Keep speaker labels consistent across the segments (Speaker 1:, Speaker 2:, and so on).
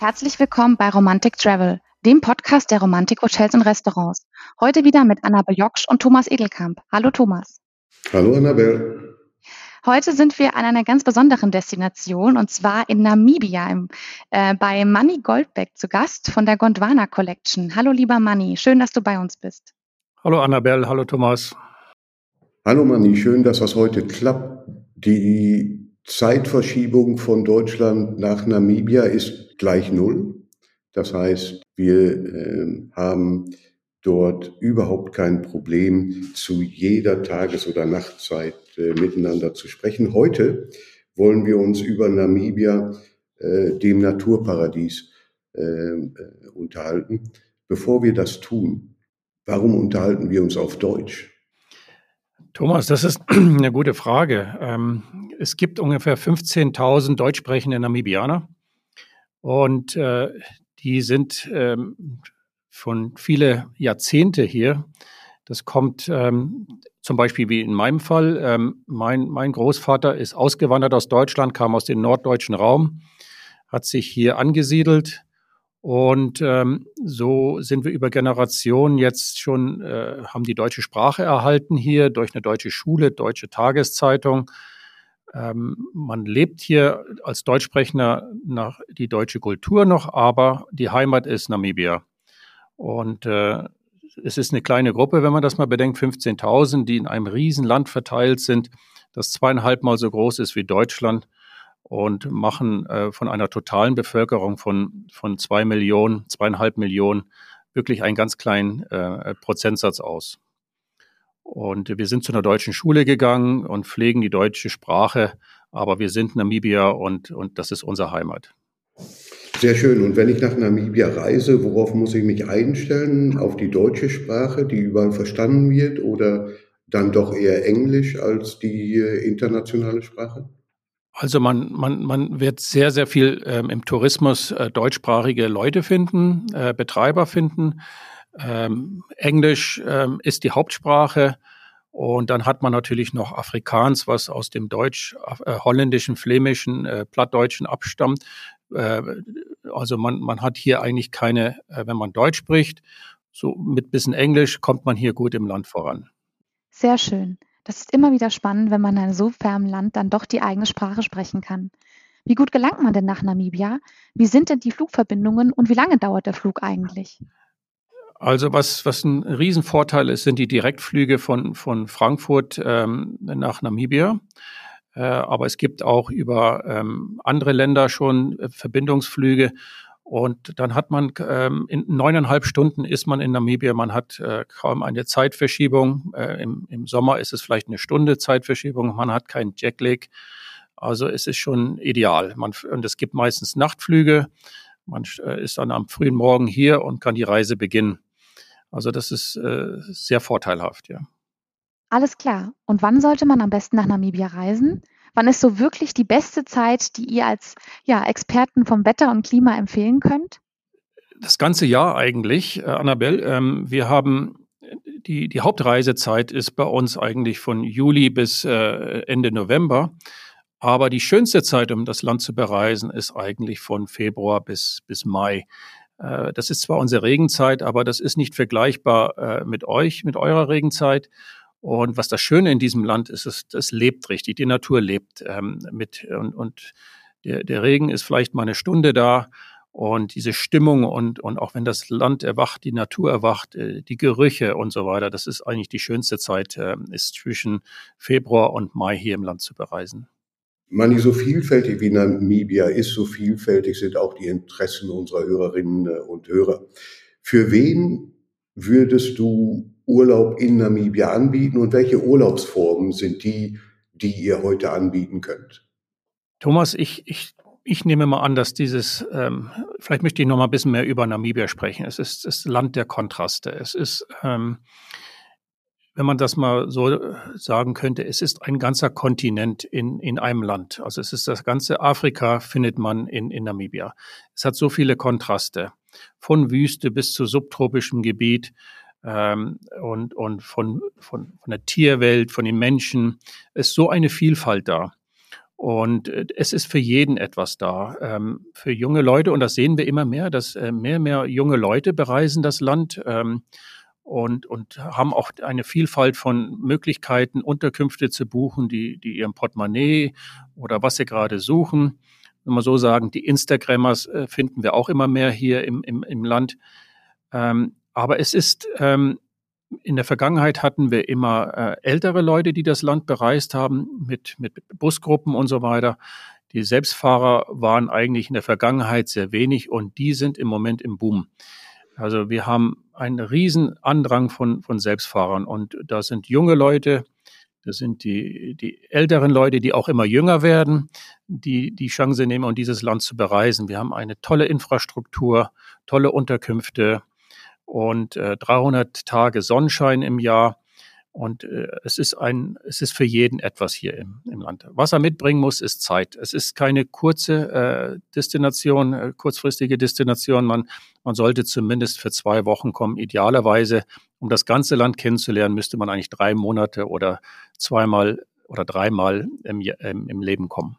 Speaker 1: Herzlich willkommen bei Romantic Travel, dem Podcast der Romantik Hotels und Restaurants. Heute wieder mit Annabel Joksch und Thomas Edelkamp. Hallo Thomas.
Speaker 2: Hallo Annabel.
Speaker 1: Heute sind wir an einer ganz besonderen Destination und zwar in Namibia im, äh, bei Manny Goldbeck zu Gast von der Gondwana Collection. Hallo lieber Manny, schön, dass du bei uns bist.
Speaker 3: Hallo Annabel, hallo Thomas.
Speaker 2: Hallo Manny, schön, dass das heute klappt. Die Zeitverschiebung von Deutschland nach Namibia ist gleich null. Das heißt, wir äh, haben dort überhaupt kein Problem, zu jeder Tages- oder Nachtzeit äh, miteinander zu sprechen. Heute wollen wir uns über Namibia, äh, dem Naturparadies, äh, äh, unterhalten. Bevor wir das tun, warum unterhalten wir uns auf Deutsch?
Speaker 3: Thomas, das ist eine gute Frage. Ähm, es gibt ungefähr 15.000 deutschsprechende Namibianer und äh, die sind ähm, schon viele Jahrzehnte hier. Das kommt ähm, zum Beispiel wie in meinem Fall. Mein, mein Großvater ist ausgewandert aus Deutschland, kam aus dem norddeutschen Raum, hat sich hier angesiedelt. Und ähm, so sind wir über Generationen jetzt schon, äh, haben die deutsche Sprache erhalten hier durch eine deutsche Schule, deutsche Tageszeitung. Ähm, man lebt hier als Deutschsprechender nach die deutsche Kultur noch, aber die Heimat ist Namibia. Und äh, es ist eine kleine Gruppe, wenn man das mal bedenkt, 15.000, die in einem Riesenland verteilt sind, das zweieinhalb Mal so groß ist wie Deutschland und machen äh, von einer totalen Bevölkerung von, von zwei Millionen, zweieinhalb Millionen wirklich einen ganz kleinen äh, Prozentsatz aus. Und wir sind zu einer deutschen Schule gegangen und pflegen die deutsche Sprache, aber wir sind Namibia und, und das ist unsere Heimat.
Speaker 2: Sehr schön. Und wenn ich nach Namibia reise, worauf muss ich mich einstellen? Auf die deutsche Sprache, die überall verstanden wird, oder dann doch eher Englisch als die äh, internationale Sprache?
Speaker 3: Also man, man, man wird sehr, sehr viel ähm, im Tourismus äh, deutschsprachige Leute finden, äh, Betreiber finden. Ähm, Englisch ähm, ist die Hauptsprache. Und dann hat man natürlich noch Afrikaans, was aus dem Deutsch, äh, holländischen, flämischen, äh, plattdeutschen abstammt. Äh, also man, man hat hier eigentlich keine, äh, wenn man Deutsch spricht, so mit bisschen Englisch kommt man hier gut im Land voran.
Speaker 1: Sehr schön. Das ist immer wieder spannend, wenn man in einem so fernen Land dann doch die eigene Sprache sprechen kann. Wie gut gelangt man denn nach Namibia? Wie sind denn die Flugverbindungen und wie lange dauert der Flug eigentlich?
Speaker 3: Also was, was ein Riesenvorteil ist, sind die Direktflüge von, von Frankfurt ähm, nach Namibia. Äh, aber es gibt auch über ähm, andere Länder schon äh, Verbindungsflüge. Und dann hat man ähm, in neuneinhalb Stunden ist man in Namibia. Man hat äh, kaum eine Zeitverschiebung. Äh, im, Im Sommer ist es vielleicht eine Stunde Zeitverschiebung. Man hat keinen Jetlag. Also es ist schon ideal. Man, und es gibt meistens Nachtflüge. Man äh, ist dann am frühen Morgen hier und kann die Reise beginnen. Also das ist äh, sehr vorteilhaft, ja.
Speaker 1: Alles klar. Und wann sollte man am besten nach Namibia reisen? Wann ist so wirklich die beste Zeit, die ihr als ja, Experten vom Wetter und Klima empfehlen könnt?
Speaker 3: Das ganze Jahr eigentlich, äh, Annabelle. Ähm, wir haben die, die Hauptreisezeit ist bei uns eigentlich von Juli bis äh, Ende November. Aber die schönste Zeit, um das Land zu bereisen, ist eigentlich von Februar bis, bis Mai. Äh, das ist zwar unsere Regenzeit, aber das ist nicht vergleichbar äh, mit euch, mit eurer Regenzeit. Und was das Schöne in diesem Land ist, ist, es lebt richtig, die Natur lebt ähm, mit und, und der, der Regen ist vielleicht mal eine Stunde da und diese Stimmung und, und auch wenn das Land erwacht, die Natur erwacht, äh, die Gerüche und so weiter, das ist eigentlich die schönste Zeit, äh, ist zwischen Februar und Mai hier im Land zu bereisen.
Speaker 2: Mani, so vielfältig wie Namibia ist, so vielfältig sind auch die Interessen unserer Hörerinnen und Hörer. Für wen würdest du Urlaub in Namibia anbieten und welche Urlaubsformen sind die, die ihr heute anbieten könnt?
Speaker 3: Thomas, ich, ich, ich nehme mal an, dass dieses, ähm, vielleicht möchte ich noch mal ein bisschen mehr über Namibia sprechen. Es ist das Land der Kontraste. Es ist, ähm, wenn man das mal so sagen könnte, es ist ein ganzer Kontinent in, in einem Land. Also es ist das ganze Afrika findet man in, in Namibia. Es hat so viele Kontraste. Von Wüste bis zu subtropischem Gebiet ähm, und, und von, von, von der Tierwelt, von den Menschen. Es ist so eine Vielfalt da. Und äh, es ist für jeden etwas da. Ähm, für junge Leute, und das sehen wir immer mehr, dass äh, mehr und mehr junge Leute bereisen das Land ähm, und, und haben auch eine Vielfalt von Möglichkeiten, Unterkünfte zu buchen, die, die ihrem Portemonnaie oder was sie gerade suchen. Wenn wir so sagen, die Instagrammers äh, finden wir auch immer mehr hier im, im, im Land. Ähm, aber es ist in der Vergangenheit hatten wir immer äh, ältere Leute, die das Land bereist haben, mit, mit Busgruppen und so weiter. Die Selbstfahrer waren eigentlich in der Vergangenheit sehr wenig und die sind im Moment im Boom. Also wir haben einen riesen Andrang von, von Selbstfahrern und da sind junge Leute, das sind die, die älteren Leute, die auch immer jünger werden, die die Chance nehmen, um dieses Land zu bereisen. Wir haben eine tolle Infrastruktur, tolle Unterkünfte, und äh, 300 Tage Sonnenschein im Jahr. Und äh, es ist ein, es ist für jeden etwas hier im, im Land. Was er mitbringen muss, ist Zeit. Es ist keine kurze äh, Destination, äh, kurzfristige Destination. Man, man sollte zumindest für zwei Wochen kommen. Idealerweise, um das ganze Land kennenzulernen, müsste man eigentlich drei Monate oder zweimal oder dreimal im, im, im Leben kommen.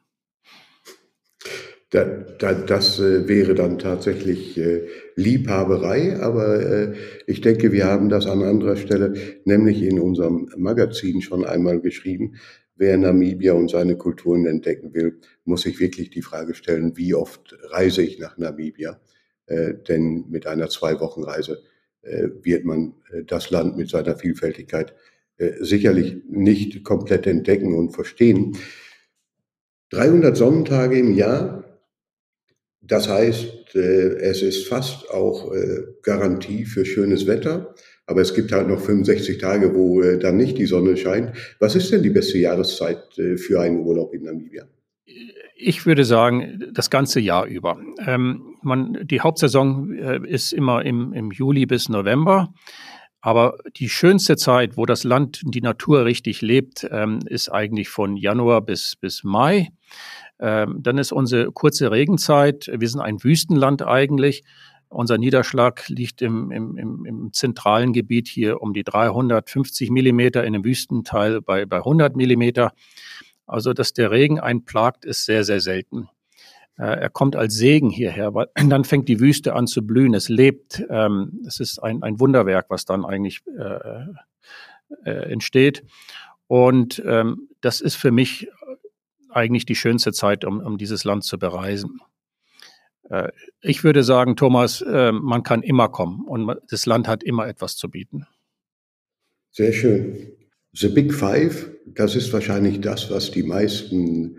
Speaker 2: Da, da, das äh, wäre dann tatsächlich äh, Liebhaberei, aber äh, ich denke, wir haben das an anderer Stelle, nämlich in unserem Magazin schon einmal geschrieben. Wer Namibia und seine Kulturen entdecken will, muss sich wirklich die Frage stellen, wie oft reise ich nach Namibia? Äh, denn mit einer Zwei-Wochen-Reise äh, wird man äh, das Land mit seiner Vielfältigkeit sicherlich nicht komplett entdecken und verstehen. 300 Sonnentage im Jahr, das heißt, äh, es ist fast auch äh, Garantie für schönes Wetter. Aber es gibt halt noch 65 Tage, wo äh, dann nicht die Sonne scheint. Was ist denn die beste Jahreszeit für einen Urlaub in Namibia?
Speaker 3: Ich würde sagen, das ganze Jahr über. Ähm, man, die Hauptsaison ist immer im, im Juli bis November. Aber die schönste Zeit, wo das Land, die Natur richtig lebt, ähm, ist eigentlich von Januar bis, bis Mai. Ähm, dann ist unsere kurze Regenzeit. Wir sind ein Wüstenland eigentlich. Unser Niederschlag liegt im, im, im, im zentralen Gebiet hier um die 350 Millimeter, in dem Wüstenteil bei, bei 100 Millimeter. Also, dass der Regen einplagt, ist sehr, sehr selten. Äh, er kommt als Segen hierher, weil dann fängt die Wüste an zu blühen. Es lebt. Ähm, es ist ein, ein Wunderwerk, was dann eigentlich äh, äh, entsteht. Und ähm, das ist für mich eigentlich die schönste Zeit, um, um dieses Land zu bereisen. Äh, ich würde sagen, Thomas, äh, man kann immer kommen und das Land hat immer etwas zu bieten.
Speaker 2: Sehr schön. The Big Five, das ist wahrscheinlich das, was die meisten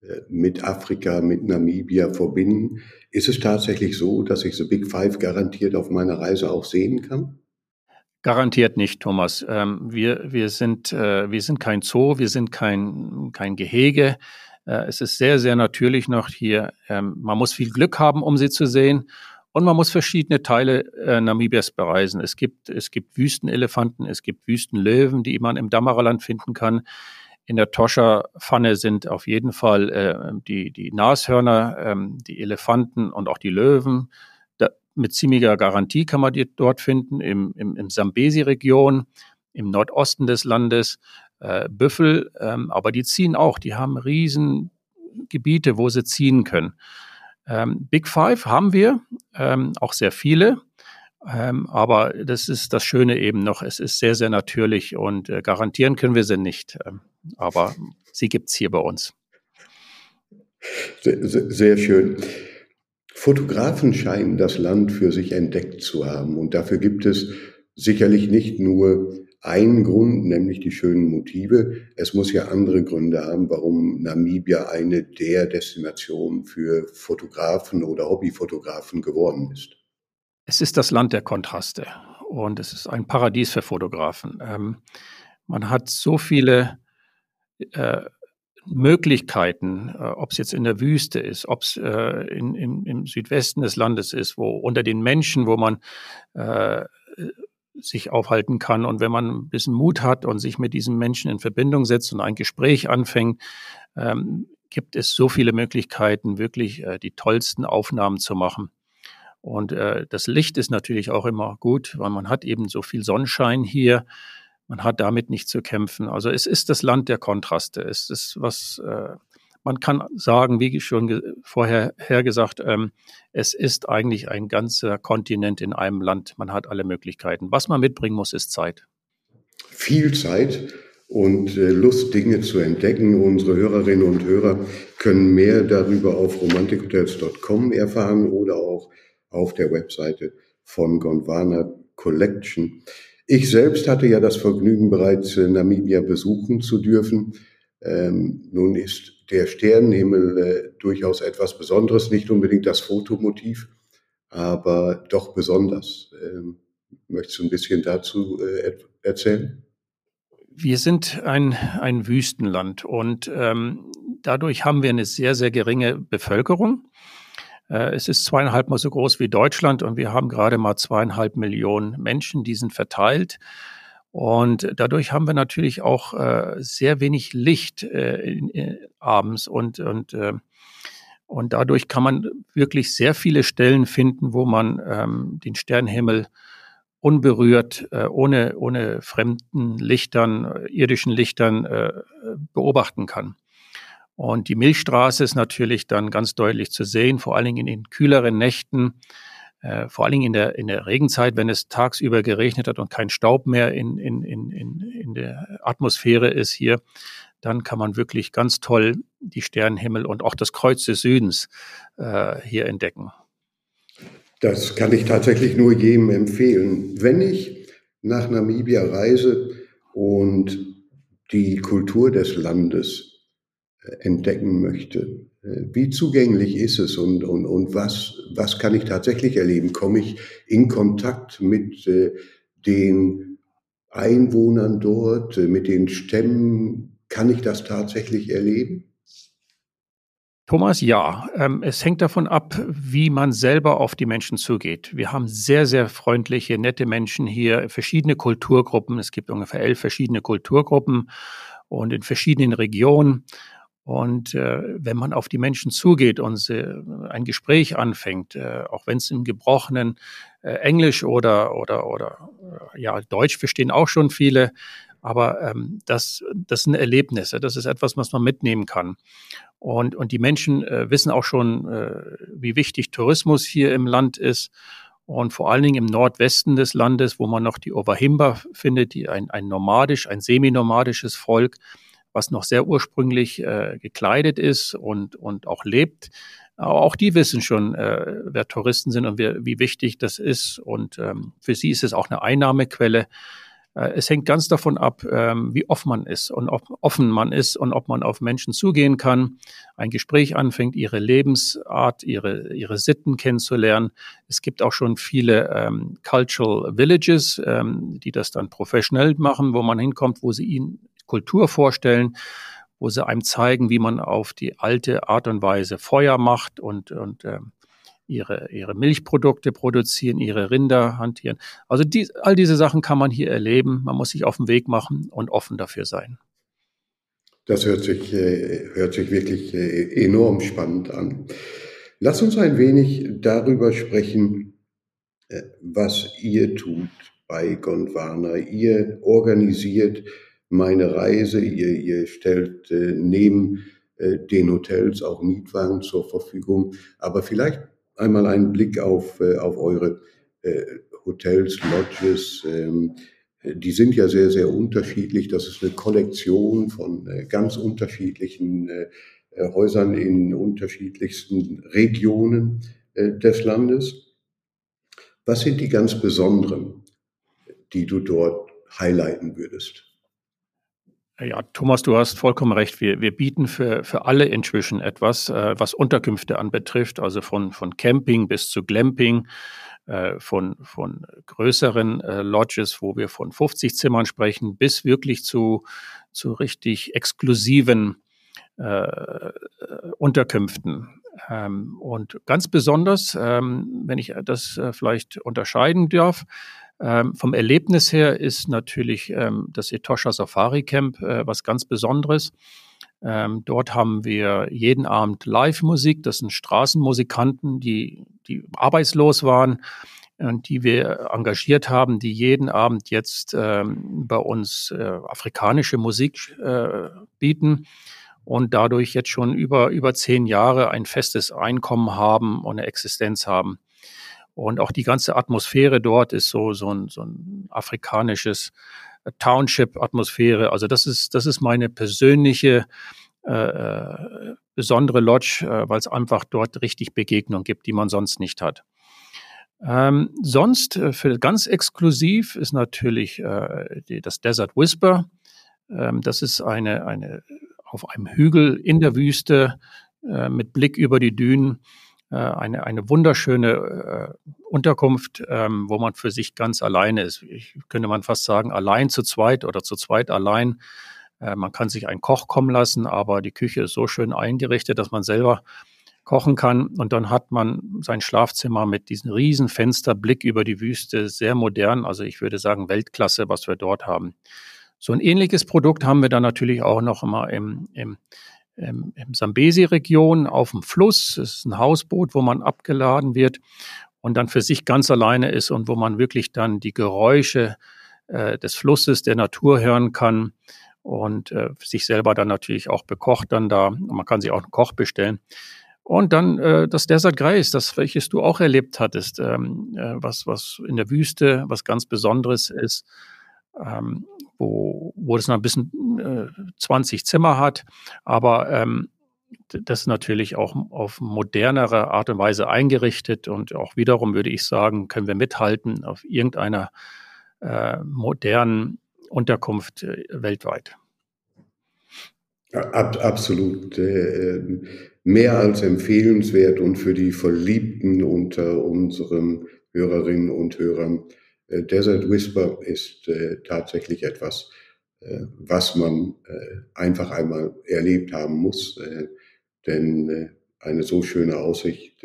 Speaker 2: äh, mit Afrika, mit Namibia verbinden. Ist es tatsächlich so, dass ich The Big Five garantiert auf meiner Reise auch sehen kann?
Speaker 3: Garantiert nicht, Thomas. Ähm, wir, wir, sind, äh, wir sind kein Zoo, wir sind kein, kein Gehege. Äh, es ist sehr, sehr natürlich noch hier. Ähm, man muss viel Glück haben, um sie zu sehen. Und man muss verschiedene Teile äh, Namibias bereisen. Es gibt, es gibt Wüstenelefanten, es gibt Wüstenlöwen, die man im Damaraland finden kann. In der Toscha-Pfanne sind auf jeden Fall äh, die, die Nashörner, ähm, die Elefanten und auch die Löwen mit ziemlicher Garantie kann man die dort finden, im, im, im Sambesi-Region, im Nordosten des Landes, äh, Büffel, ähm, aber die ziehen auch, die haben riesen Gebiete, wo sie ziehen können. Ähm, Big Five haben wir, ähm, auch sehr viele, ähm, aber das ist das Schöne eben noch, es ist sehr, sehr natürlich und äh, garantieren können wir sie nicht, ähm, aber sie gibt's hier bei uns.
Speaker 2: Sehr, sehr schön. Fotografen scheinen das Land für sich entdeckt zu haben. Und dafür gibt es sicherlich nicht nur einen Grund, nämlich die schönen Motive. Es muss ja andere Gründe haben, warum Namibia eine der Destinationen für Fotografen oder Hobbyfotografen geworden ist.
Speaker 3: Es ist das Land der Kontraste und es ist ein Paradies für Fotografen. Ähm, man hat so viele äh, Möglichkeiten, äh, ob es jetzt in der Wüste ist, ob es äh, in, in, im Südwesten des Landes ist, wo unter den Menschen, wo man äh, sich aufhalten kann. Und wenn man ein bisschen Mut hat und sich mit diesen Menschen in Verbindung setzt und ein Gespräch anfängt, ähm, gibt es so viele Möglichkeiten, wirklich äh, die tollsten Aufnahmen zu machen. Und äh, das Licht ist natürlich auch immer gut, weil man hat eben so viel Sonnenschein hier. Man hat damit nicht zu kämpfen. Also es ist das Land der Kontraste. Es ist was, äh, man kann sagen, wie schon vorher gesagt, ähm, es ist eigentlich ein ganzer Kontinent in einem Land. Man hat alle Möglichkeiten. Was man mitbringen muss, ist Zeit.
Speaker 2: Viel Zeit und äh, Lust, Dinge zu entdecken. Unsere Hörerinnen und Hörer können mehr darüber auf romantikhotels.com erfahren oder auch auf der Webseite von Gondwana Collection. Ich selbst hatte ja das Vergnügen, bereits Namibia besuchen zu dürfen. Ähm, nun ist der Sternenhimmel äh, durchaus etwas Besonderes, nicht unbedingt das Fotomotiv, aber doch besonders. Ähm, möchtest du ein bisschen dazu äh, erzählen?
Speaker 3: Wir sind ein, ein Wüstenland und ähm, dadurch haben wir eine sehr, sehr geringe Bevölkerung. Äh, es ist zweieinhalb Mal so groß wie Deutschland und wir haben gerade mal zweieinhalb Millionen Menschen, die sind verteilt. Und dadurch haben wir natürlich auch äh, sehr wenig Licht äh, abends und, und, und dadurch kann man wirklich sehr viele Stellen finden, wo man ähm, den Sternenhimmel unberührt, ohne, ohne fremden Lichtern, irdischen Lichtern beobachten kann. Und die Milchstraße ist natürlich dann ganz deutlich zu sehen, vor allen Dingen in den kühleren Nächten äh, vor allen Dingen in der, in der Regenzeit, wenn es tagsüber geregnet hat und kein Staub mehr in, in, in, in der Atmosphäre ist hier, dann kann man wirklich ganz toll die Sternenhimmel und auch das Kreuz des Südens äh, hier entdecken.
Speaker 2: Das kann ich tatsächlich nur jedem empfehlen. Wenn ich nach Namibia reise und die Kultur des Landes entdecken möchte, wie zugänglich ist es und, und, und was, was kann ich tatsächlich erleben? Komme ich in Kontakt mit äh, den Einwohnern dort, äh, mit den Stämmen? Kann ich das tatsächlich erleben?
Speaker 3: Thomas, ja. Ähm, es hängt davon ab, wie man selber auf die Menschen zugeht. Wir haben sehr, sehr freundliche, nette Menschen hier, verschiedene Kulturgruppen. Es gibt ungefähr elf verschiedene Kulturgruppen und in verschiedenen Regionen. Und äh, wenn man auf die Menschen zugeht und äh, ein Gespräch anfängt, äh, auch wenn es im gebrochenen äh, Englisch oder oder oder äh, ja Deutsch verstehen auch schon viele, aber ähm, das das sind Erlebnisse, das ist etwas, was man mitnehmen kann. Und und die Menschen äh, wissen auch schon, äh, wie wichtig Tourismus hier im Land ist. Und vor allen Dingen im Nordwesten des Landes, wo man noch die Ovahimba findet, die ein, ein nomadisch, ein seminomadisches Volk, was noch sehr ursprünglich äh, gekleidet ist und, und auch lebt. Aber auch die wissen schon, äh, wer Touristen sind und wie, wie wichtig das ist. Und ähm, für sie ist es auch eine Einnahmequelle. Äh, es hängt ganz davon ab, ähm, wie offen man ist und ob offen man ist und ob man auf Menschen zugehen kann, ein Gespräch anfängt, ihre Lebensart, ihre, ihre Sitten kennenzulernen. Es gibt auch schon viele ähm, Cultural Villages, ähm, die das dann professionell machen, wo man hinkommt, wo sie ihnen Kultur vorstellen, wo sie einem zeigen, wie man auf die alte Art und Weise Feuer macht und, und äh, ihre, ihre Milchprodukte produzieren, ihre Rinder hantieren. Also die, all diese Sachen kann man hier erleben. Man muss sich auf den Weg machen und offen dafür sein.
Speaker 2: Das hört sich, äh, hört sich wirklich äh, enorm spannend an. Lass uns ein wenig darüber sprechen, äh, was ihr tut bei Gondwana. Ihr organisiert meine Reise. Ihr, ihr stellt äh, neben äh, den Hotels auch Mietwagen zur Verfügung. Aber vielleicht einmal einen Blick auf, äh, auf eure äh, Hotels, Lodges. Ähm, die sind ja sehr, sehr unterschiedlich. Das ist eine Kollektion von äh, ganz unterschiedlichen äh, Häusern in unterschiedlichsten Regionen des Landes. Was sind die ganz besonderen, die du dort highlighten würdest?
Speaker 3: Ja, Thomas, du hast vollkommen recht. Wir, wir bieten für, für alle inzwischen etwas, äh, was Unterkünfte anbetrifft, also von, von Camping bis zu Glamping, äh, von, von größeren äh, Lodges, wo wir von 50 Zimmern sprechen, bis wirklich zu, zu richtig exklusiven äh, Unterkünften. Ähm, und ganz besonders, ähm, wenn ich das äh, vielleicht unterscheiden darf, ähm, vom Erlebnis her ist natürlich ähm, das Etosha Safari Camp äh, was ganz Besonderes. Ähm, dort haben wir jeden Abend Live-Musik. Das sind Straßenmusikanten, die, die arbeitslos waren und die wir engagiert haben, die jeden Abend jetzt ähm, bei uns äh, afrikanische Musik äh, bieten. und dadurch jetzt schon über, über zehn Jahre ein festes Einkommen haben und eine Existenz haben. Und auch die ganze Atmosphäre dort ist so, so ein, so ein afrikanisches Township-Atmosphäre. Also das ist, das ist meine persönliche äh, äh besondere Lodge, äh, weil es einfach dort richtig Begegnung gibt, die man sonst nicht hat. Ähm, sonst äh, für ganz exklusiv ist natürlich äh, die, das Desert Whisper. Ähm, das ist eine, eine auf einem Hügel in der Wüste äh, mit Blick über die Dünen. Äh, eine, eine wunderschöne äh, Unterkunft, ähm, wo man für sich ganz alleine ist. Ich könnte man fast sagen, allein zu zweit oder zu zweit allein. Äh, man kann sich einen Koch kommen lassen, aber die Küche ist so schön eingerichtet, dass man selber kochen kann. Und dann hat man sein Schlafzimmer mit diesem riesen Fensterblick über die Wüste, sehr modern. Also ich würde sagen Weltklasse, was wir dort haben. So ein ähnliches Produkt haben wir dann natürlich auch noch immer im, im, im, im Sambesi-Region auf dem Fluss. Das ist ein Hausboot, wo man abgeladen wird und dann für sich ganz alleine ist und wo man wirklich dann die Geräusche äh, des Flusses, der Natur hören kann und äh, sich selber dann natürlich auch bekocht dann da. Man kann sich auch einen Koch bestellen. Und dann äh, das Desert Grace, das welches du auch erlebt hattest, ähm, äh, was was in der Wüste was ganz Besonderes ist, ähm, wo wo es noch ein bisschen äh, 20 Zimmer hat, aber ähm, das ist natürlich auch auf modernere Art und Weise eingerichtet und auch wiederum würde ich sagen, können wir mithalten auf irgendeiner äh, modernen Unterkunft äh, weltweit.
Speaker 2: Ab, absolut. Äh, mehr als empfehlenswert und für die Verliebten unter unseren Hörerinnen und Hörern. Äh, Desert Whisper ist äh, tatsächlich etwas, äh, was man einfach einmal erlebt haben muss, denn eine so schöne Aussicht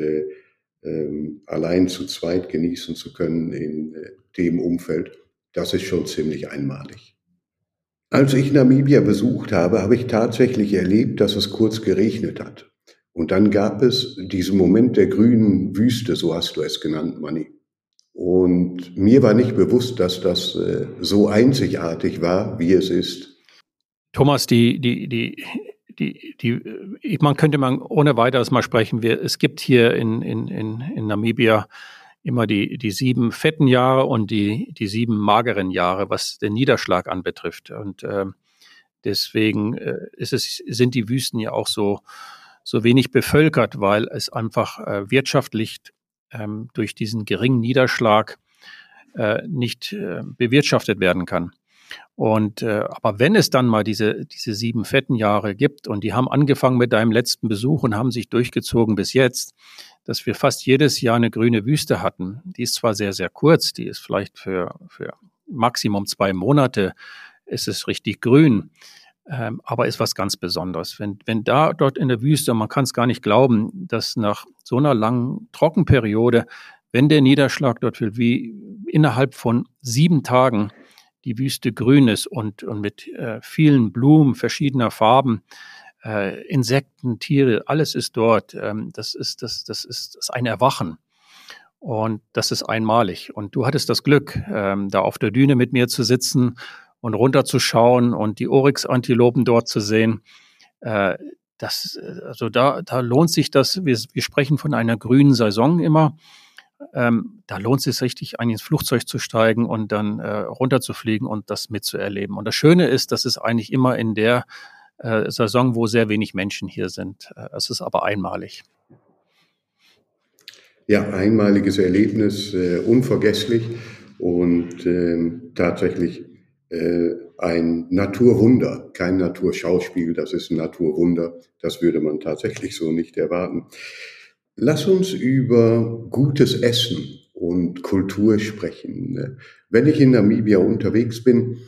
Speaker 2: ähm, allein zu zweit genießen zu können in dem Umfeld, das ist schon ziemlich einmalig. Als ich Namibia besucht habe, habe ich tatsächlich erlebt, dass es kurz geregnet hat. Und dann gab es diesen Moment der grünen Wüste, so hast du es genannt, Manni. Und mir war nicht bewusst, dass das äh, so einzigartig war, wie es ist.
Speaker 3: Thomas, die, die, die, die, die, man könnte man ohne weiteres mal sprechen. Wir, es gibt hier in, in, in, in Namibia immer die, die sieben fetten Jahre und die, die sieben mageren Jahre, was den Niederschlag anbetrifft. Und äh, deswegen äh, ist es, sind die Wüsten ja auch so, so wenig bevölkert, weil es einfach äh, wirtschaftlich ähm, durch diesen geringen Niederschlag äh, nicht äh, bewirtschaftet werden kann. Und äh, aber wenn es dann mal diese diese sieben fetten Jahre gibt und die haben angefangen mit deinem letzten Besuch und haben sich durchgezogen bis jetzt, dass wir fast jedes Jahr eine grüne Wüste hatten. Die ist zwar sehr sehr kurz, die ist vielleicht für für Maximum zwei Monate ist es richtig grün, ähm, aber ist was ganz Besonderes. Wenn, wenn da dort in der Wüste, man kann es gar nicht glauben, dass nach so einer langen Trockenperiode, wenn der Niederschlag dort will, wie innerhalb von sieben Tagen die Wüste grün ist und, und mit äh, vielen Blumen verschiedener Farben, äh, Insekten, Tiere, alles ist dort. Ähm, das, ist, das, das, ist, das ist ein Erwachen. Und das ist einmalig. Und du hattest das Glück, ähm, da auf der Düne mit mir zu sitzen und runterzuschauen und die Oryx-Antilopen dort zu sehen. Äh, das, also da, da lohnt sich das. Wir, wir sprechen von einer grünen Saison immer. Ähm, da lohnt es sich richtig, ein ins Flugzeug zu steigen und dann äh, runterzufliegen und das mitzuerleben. Und das Schöne ist, dass es eigentlich immer in der äh, Saison, wo sehr wenig Menschen hier sind. Äh, es ist aber einmalig.
Speaker 2: Ja, einmaliges Erlebnis, äh, unvergesslich und ähm, tatsächlich äh, ein Naturwunder, kein Naturschauspiel, das ist ein Naturwunder. Das würde man tatsächlich so nicht erwarten. Lass uns über gutes Essen und Kultur sprechen. Wenn ich in Namibia unterwegs bin,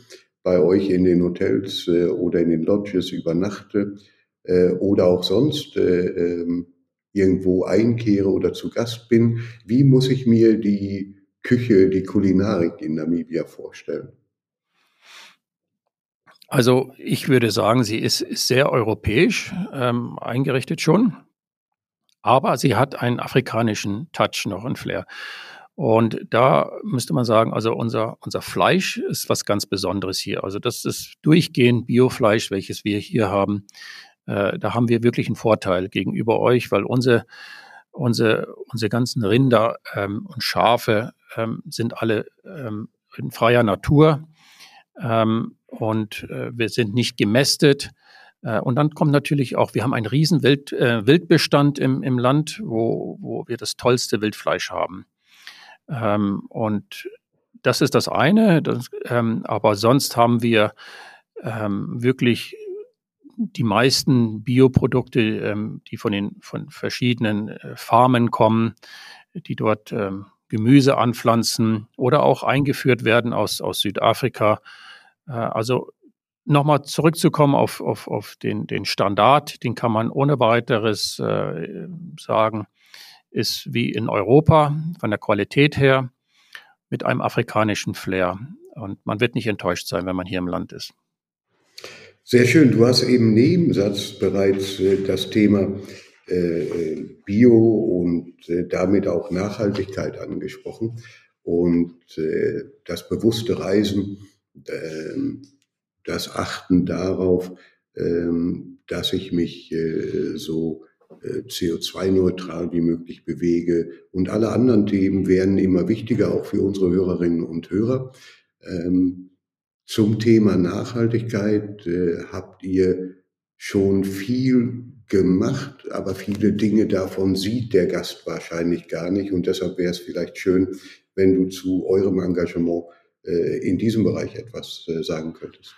Speaker 2: bei euch in den Hotels äh, oder in den Lodges übernachte äh, oder auch sonst ähm, irgendwo einkehre oder zu Gast bin, wie muss ich mir die Küche, die Kulinarik in Namibia vorstellen?
Speaker 3: Also ich würde sagen, sie ist, ist sehr europäisch ähm, eingerichtet schon, aber sie hat einen afrikanischen Touch noch, einen Flair. Und da müsste man sagen, also unser, unser Fleisch ist was ganz Besonderes hier. Also das ist durchgehend Biofleisch, welches wir hier haben. Äh, da haben wir wirklich einen Vorteil gegenüber euch, weil unsere, unsere, unsere ganzen Rinder ähm, und Schafe ähm, sind alle ähm, in freier Natur ähm, und äh, wir sind nicht gemästet. Äh, und dann kommt natürlich auch, wir haben einen riesen Wild, äh, Wildbestand im, im Land, wo, wo wir das tollste Wildfleisch haben. Ähm, und das ist das eine, das, ähm, aber sonst haben wir ähm, wirklich die meisten Bioprodukte, ähm, die von den von verschiedenen äh, Farmen kommen, die dort ähm, Gemüse anpflanzen oder auch eingeführt werden aus, aus Südafrika. Äh, also nochmal zurückzukommen auf, auf, auf den, den Standard, den kann man ohne weiteres äh, sagen, ist wie in Europa von der Qualität her mit einem afrikanischen Flair. Und man wird nicht enttäuscht sein, wenn man hier im Land ist.
Speaker 2: Sehr schön. Du hast eben Nebensatz bereits äh, das Thema Bio und damit auch Nachhaltigkeit angesprochen. Und das bewusste Reisen, das Achten darauf, ähm, dass ich mich äh, so äh, CO2-neutral wie möglich bewege. Und alle anderen Themen werden immer wichtiger, auch für unsere Hörerinnen und Hörer. Ähm, zum Thema Nachhaltigkeit äh, habt ihr schon viel gemacht, aber viele Dinge davon sieht der Gast wahrscheinlich gar nicht. Und deshalb wäre es vielleicht schön, wenn du zu eurem Engagement in diesem Bereich etwas äh, sagen könntest.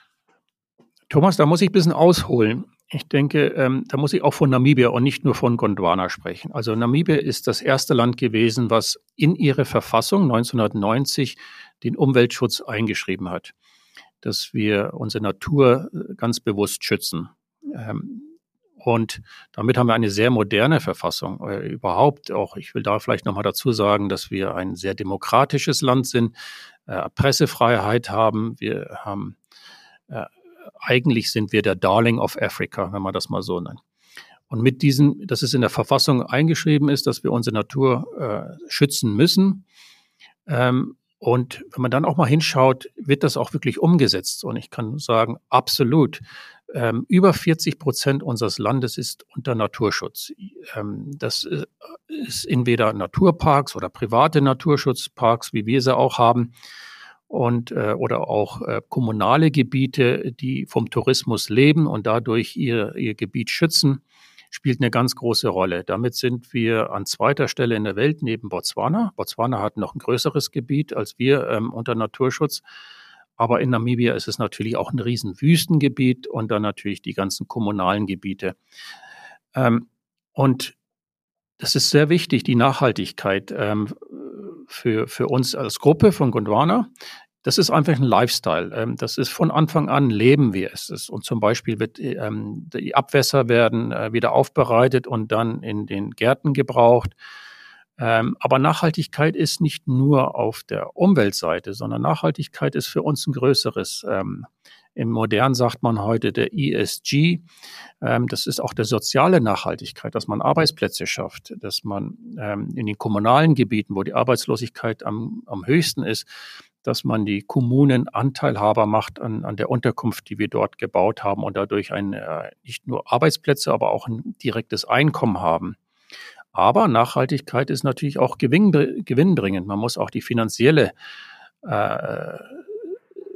Speaker 3: Thomas, da muss ich ein bisschen ausholen. Ich denke, ähm, da muss ich auch von Namibia und nicht nur von Gondwana sprechen. Also Namibia ist das erste Land gewesen, was in ihre Verfassung 1990 den Umweltschutz eingeschrieben hat dass wir unsere Natur äh, ganz bewusst schützen. Ähm, und damit haben wir eine sehr moderne Verfassung. Äh, überhaupt auch, ich will da vielleicht nochmal dazu sagen, dass wir ein sehr demokratisches Land sind, äh, Pressefreiheit haben. Wir haben, äh, eigentlich sind wir der Darling of Africa, wenn man das mal so nennt. Und mit diesem, dass es in der Verfassung eingeschrieben ist, dass wir unsere Natur äh, schützen müssen, ähm, und wenn man dann auch mal hinschaut, wird das auch wirklich umgesetzt. Und ich kann sagen, absolut. Ähm, über 40 Prozent unseres Landes ist unter Naturschutz. Ähm, das äh, ist entweder Naturparks oder private Naturschutzparks, wie wir sie auch haben, und äh, oder auch äh, kommunale Gebiete, die vom Tourismus leben und dadurch ihr, ihr Gebiet schützen spielt eine ganz große Rolle. Damit sind wir an zweiter Stelle in der Welt neben Botswana. Botswana hat noch ein größeres Gebiet als wir ähm, unter Naturschutz. Aber in Namibia ist es natürlich auch ein riesen Wüstengebiet und dann natürlich die ganzen kommunalen Gebiete. Ähm, und das ist sehr wichtig, die Nachhaltigkeit ähm, für, für uns als Gruppe von Gondwana das ist einfach ein Lifestyle. Ähm, das ist von Anfang an leben wir es. Und zum Beispiel wird ähm, die Abwässer werden äh, wieder aufbereitet und dann in den Gärten gebraucht. Ähm, aber Nachhaltigkeit ist nicht nur auf der Umweltseite, sondern Nachhaltigkeit ist für uns ein größeres. Im Modern sagt man heute der ESG. Das ist auch der soziale Nachhaltigkeit, dass man Arbeitsplätze schafft, dass man in den kommunalen Gebieten, wo die Arbeitslosigkeit am, am höchsten ist, dass man die Kommunen Anteilhaber macht an, an der Unterkunft, die wir dort gebaut haben und dadurch ein, äh, nicht nur Arbeitsplätze, aber auch ein direktes Einkommen haben. Aber Nachhaltigkeit ist natürlich auch Gewinn, gewinnbringend. Man muss auch die finanzielle, äh,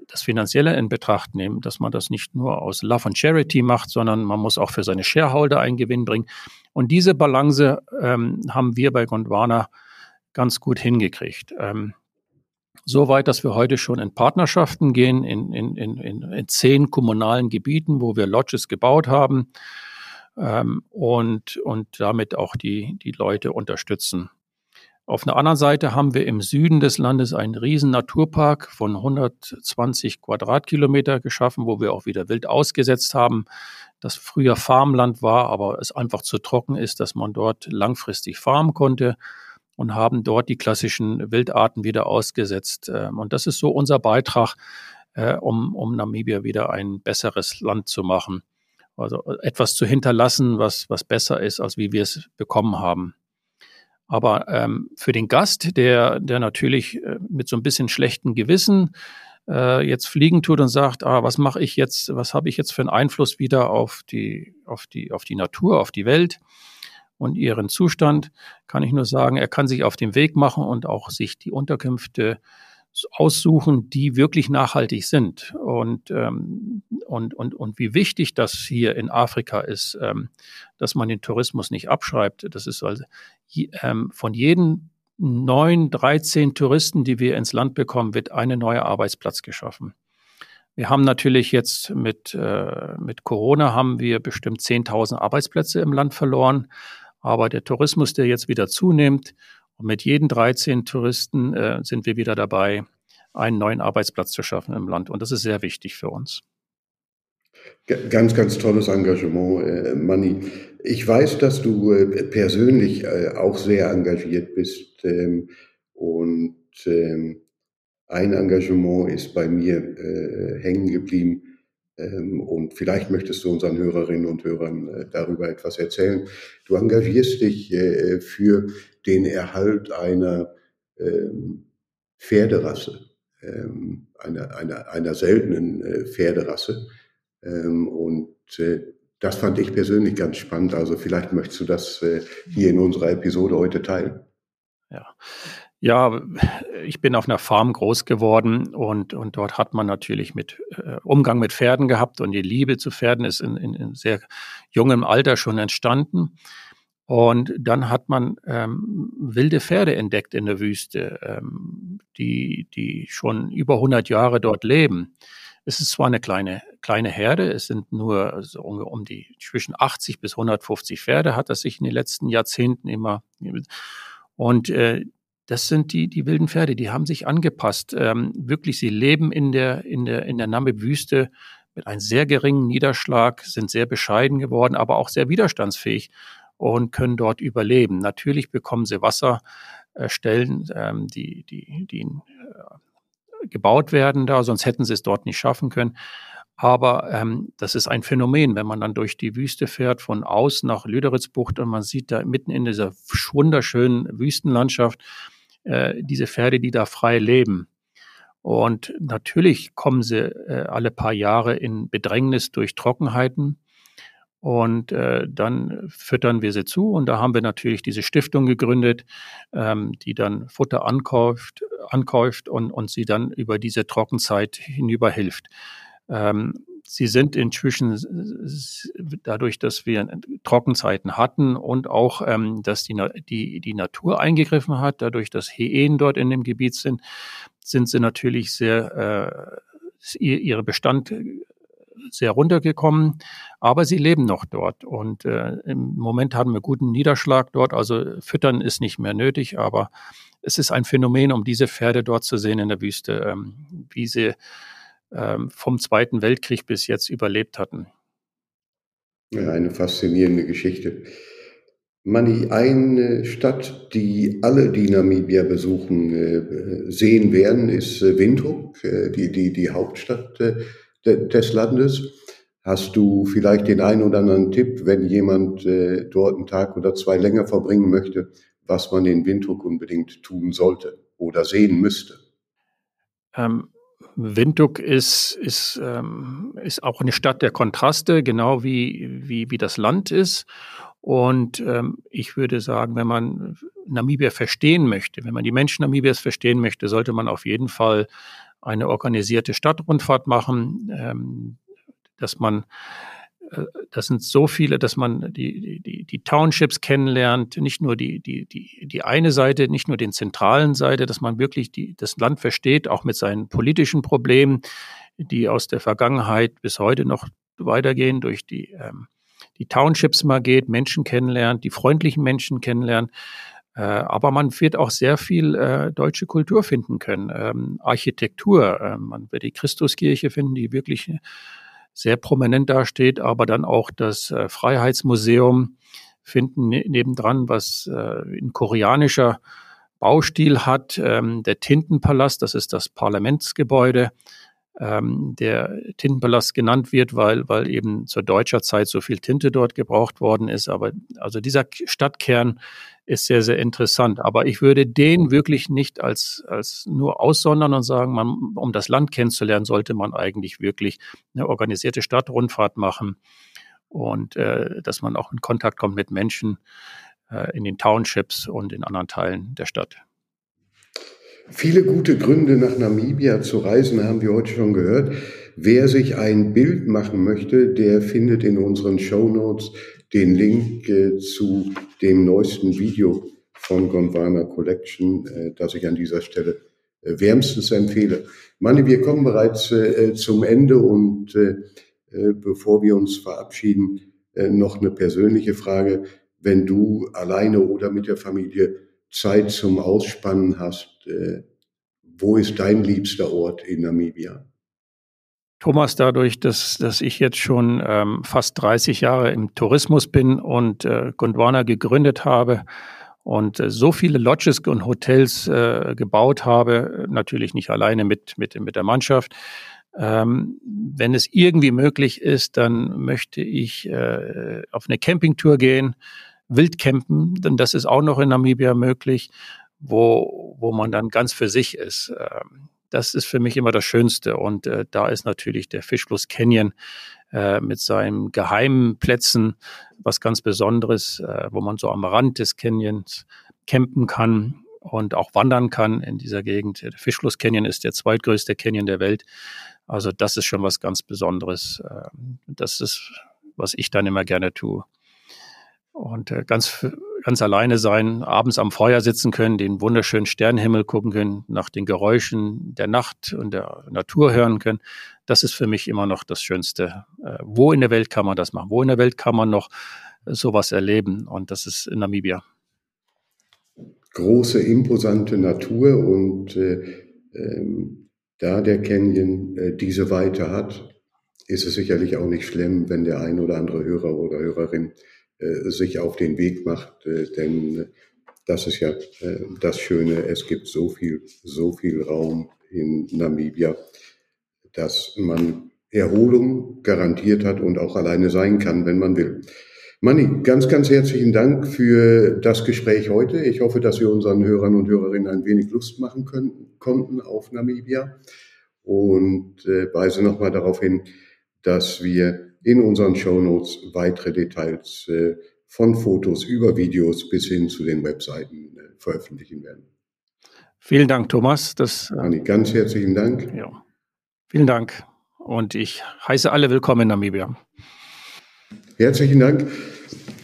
Speaker 3: das Finanzielle in Betracht nehmen, dass man das nicht nur aus Love and Charity macht, sondern man muss auch für seine Shareholder einen Gewinn bringen. Und diese Balance ähm, haben wir bei Gondwana ganz gut hingekriegt. Ähm, so weit, dass wir heute schon in Partnerschaften gehen, in, in, in, in zehn kommunalen Gebieten, wo wir Lodges gebaut haben ähm, und, und damit auch die, die Leute unterstützen. Auf der anderen Seite haben wir im Süden des Landes einen riesen Naturpark von 120 Quadratkilometer geschaffen, wo wir auch wieder wild ausgesetzt haben, das früher Farmland war, aber es einfach zu trocken ist, dass man dort langfristig farmen konnte und haben dort die klassischen Wildarten wieder ausgesetzt. Ähm, und das ist so unser Beitrag, äh, um, um Namibia wieder ein besseres Land zu machen. Also äh, etwas zu hinterlassen, was, was besser ist, als wie wir es bekommen haben. Aber ähm, für den Gast, der, der natürlich äh, mit so ein bisschen schlechtem Gewissen äh, jetzt fliegen tut und sagt, ah, was mache ich jetzt, was habe ich jetzt für einen Einfluss wieder auf die, auf die, auf die Natur, auf die Welt und ihren Zustand, kann ich nur sagen, er kann sich auf den Weg machen und auch sich die Unterkünfte aussuchen, die wirklich nachhaltig sind. Und, ähm, und, und, und wie wichtig das hier in Afrika ist, ähm, dass man den Tourismus nicht abschreibt. Das ist also ähm, von jedem neun, 13 Touristen, die wir ins Land bekommen, wird eine neue Arbeitsplatz geschaffen. Wir haben natürlich jetzt mit, äh, mit Corona haben wir bestimmt 10.000 Arbeitsplätze im Land verloren. Aber der Tourismus, der jetzt wieder zunimmt, und mit jedem 13 Touristen äh, sind wir wieder dabei, einen neuen Arbeitsplatz zu schaffen im Land. Und das ist sehr wichtig für uns.
Speaker 2: Ganz, ganz tolles Engagement, äh, Manni. Ich weiß, dass du äh, persönlich äh, auch sehr engagiert bist. Ähm, und ähm, ein Engagement ist bei mir äh, hängen geblieben. Ähm, und vielleicht möchtest du unseren Hörerinnen und Hörern äh, darüber etwas erzählen. Du engagierst dich äh, für den Erhalt einer ähm, Pferderasse, ähm, einer, einer, einer seltenen äh, Pferderasse. Und das fand ich persönlich ganz spannend. Also vielleicht möchtest du das hier in unserer Episode heute teilen.
Speaker 3: Ja, ja, ich bin auf einer Farm groß geworden und, und dort hat man natürlich mit äh, Umgang mit Pferden gehabt und die Liebe zu Pferden ist in, in, in sehr jungem Alter schon entstanden. Und dann hat man ähm, wilde Pferde entdeckt in der Wüste, ähm, die, die schon über 100 Jahre dort leben. Es ist zwar eine kleine, kleine Herde, es sind nur so um die zwischen 80 bis 150 Pferde, hat das sich in den letzten Jahrzehnten immer. Und äh, das sind die, die wilden Pferde, die haben sich angepasst. Ähm, wirklich, sie leben in der, in der, in der Namib-Wüste mit einem sehr geringen Niederschlag, sind sehr bescheiden geworden, aber auch sehr widerstandsfähig und können dort überleben. Natürlich bekommen sie Wasserstellen, ähm, die, die, die äh, gebaut werden da, sonst hätten sie es dort nicht schaffen können. Aber ähm, das ist ein Phänomen, wenn man dann durch die Wüste fährt, von aus nach Lüderitzbucht und man sieht da mitten in dieser wunderschönen Wüstenlandschaft, äh, diese Pferde, die da frei leben. Und natürlich kommen sie äh, alle paar Jahre in Bedrängnis durch Trockenheiten. Und äh, dann füttern wir sie zu. Und da haben wir natürlich diese Stiftung gegründet, ähm, die dann Futter ankauft, ankauft und, und sie dann über diese Trockenzeit hinüber hilft. Ähm, Sie sind inzwischen dadurch, dass wir Trockenzeiten hatten und auch, ähm, dass die, die, die Natur eingegriffen hat, dadurch, dass Heen dort in dem Gebiet sind, sind sie natürlich sehr, äh, ihre Bestand sehr runtergekommen, aber sie leben noch dort. Und äh, im Moment haben wir guten Niederschlag dort, also füttern ist nicht mehr nötig, aber es ist ein Phänomen, um diese Pferde dort zu sehen in der Wüste, ähm, wie sie vom Zweiten Weltkrieg bis jetzt überlebt hatten.
Speaker 2: Ja, eine faszinierende Geschichte. Mani, eine Stadt, die alle, die Namibia besuchen, äh, sehen werden, ist äh, Windhoek, äh, die, die, die Hauptstadt des Landes. Hast du vielleicht den einen oder anderen Tipp, wenn jemand dort einen Tag oder zwei länger verbringen möchte, was man in Windhoek unbedingt tun sollte oder sehen müsste?
Speaker 3: Ähm, Windhoek ist, ist, ähm, ist auch eine Stadt der Kontraste, genau wie, wie, wie das Land ist. Und ähm, ich würde sagen, wenn man Namibia verstehen möchte, wenn man die Menschen Namibias verstehen möchte, sollte man auf jeden Fall eine organisierte Stadtrundfahrt machen, ähm, dass man das sind so viele, dass man die, die, die Townships kennenlernt, nicht nur die, die, die, die eine Seite, nicht nur den zentralen Seite, dass man wirklich die, das Land versteht, auch mit seinen politischen Problemen, die aus der Vergangenheit bis heute noch weitergehen, durch die, ähm, die Townships mal geht, Menschen kennenlernt, die freundlichen Menschen kennenlernt. Äh, aber man wird auch sehr viel äh, deutsche Kultur finden können. Ähm, Architektur, äh, man wird die Christuskirche finden, die wirklich sehr prominent dasteht, aber dann auch das äh, Freiheitsmuseum finden ne nebendran, was äh, in koreanischer Baustil hat. Ähm, der Tintenpalast, das ist das Parlamentsgebäude. ähm, der Tintenpalast genannt wird, weil, weil eben zur deutscher Zeit so viel Tinte dort gebraucht worden ist. Aber also dieser Stadtkern ist sehr, sehr interessant. Aber ich würde den wirklich nicht als, als nur aussondern und sagen, man, um das Land kennenzulernen, sollte man eigentlich wirklich eine organisierte Stadtrundfahrt machen und äh, dass man auch in Kontakt kommt mit Menschen äh, in den Townships und in anderen Teilen der Stadt.
Speaker 2: Viele gute Gründe, nach Namibia zu reisen, haben wir heute schon gehört. Wer sich ein Bild machen möchte, der findet in unseren Show Notes den Link äh, zu dem neuesten Video von Gondwana Collection, äh, das ich an dieser Stelle äh, wärmstens empfehle. Manni, wir kommen bereits äh, zum Ende und äh, äh, bevor wir uns verabschieden, noch eine persönliche Frage. Wenn du alleine oder mit der Familie Zeit zum Ausspannen hast, äh, wo ist dein liebster Ort in Namibia?
Speaker 3: Thomas, dadurch, dass, dass ich jetzt schon ähm, fast 30 Jahre im Tourismus bin und äh, Gondwana gegründet habe und äh, so viele Lodges und Hotels äh, gebaut habe, natürlich nicht alleine mit, mit, mit der Mannschaft, ähm, wenn es irgendwie möglich ist, dann möchte ich äh, auf eine Campingtour gehen Wildcampen, denn das ist auch noch in Namibia möglich, wo, wo man dann ganz für sich ist. Ähm, das ist für mich immer das Schönste. Und äh, da ist natürlich der Fischfluss Canyon äh, mit seinen geheimen Plätzen was ganz Besonderes, äh, wo man so am Rand des Canyons campen kann und auch wandern kann in dieser Gegend. Der Fischfluss Canyon ist der zweitgrößte Canyon der Welt. Also das ist schon was ganz Besonderes. Ähm, das ist, was ich dann immer gerne tue und äh, ganz, ganz alleine sein, abends am Feuer sitzen können, den wunderschönen Sternenhimmel gucken können, nach den Geräuschen der Nacht und der Natur hören können. Das ist für mich immer noch das Schönste. Äh, wo in der Welt kann man das machen? Wo in der Welt kann man noch sowas erleben? Und das ist in Namibia.
Speaker 2: Große, imposante Natur und äh, ähm, da der Canyon äh, diese Weite hat, ist es sicherlich auch nicht schlimm, wenn der ein oder andere Hörer oder Hörerin sich auf den Weg macht, äh, denn das ist ja äh, das Schöne, es gibt so viel, so viel Raum in Namibia, dass man Erholung garantiert hat und auch alleine sein kann, wenn man will. Manni, ganz, ganz herzlichen Dank für das Gespräch heute. Ich hoffe, dass wir unseren Hörern und Hörerinnen ein wenig Lust machen können, konnten auf Namibia und äh, weise nochmal darauf hin, dass wir in unseren Shownotes weitere Details äh, von Fotos über Videos bis hin zu den Webseiten äh, veröffentlichen werden.
Speaker 3: Vielen Dank, Thomas. Das,
Speaker 2: äh, Anni, ganz herzlichen Dank.
Speaker 3: Ja. Vielen Dank. Und ich heiße alle willkommen in Namibia.
Speaker 2: Herzlichen Dank.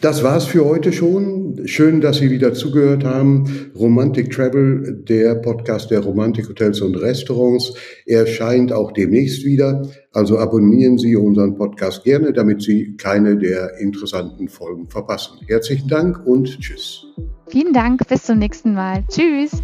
Speaker 2: Das war's für heute schon. Schön, dass Sie wieder zugehört haben. Romantic Travel, der Podcast der Romantik Hotels und Restaurants, erscheint auch demnächst wieder. Also abonnieren Sie unseren Podcast gerne, damit Sie keine der interessanten Folgen verpassen. Herzlichen Dank und tschüss.
Speaker 1: Vielen Dank, bis zum nächsten Mal. Tschüss.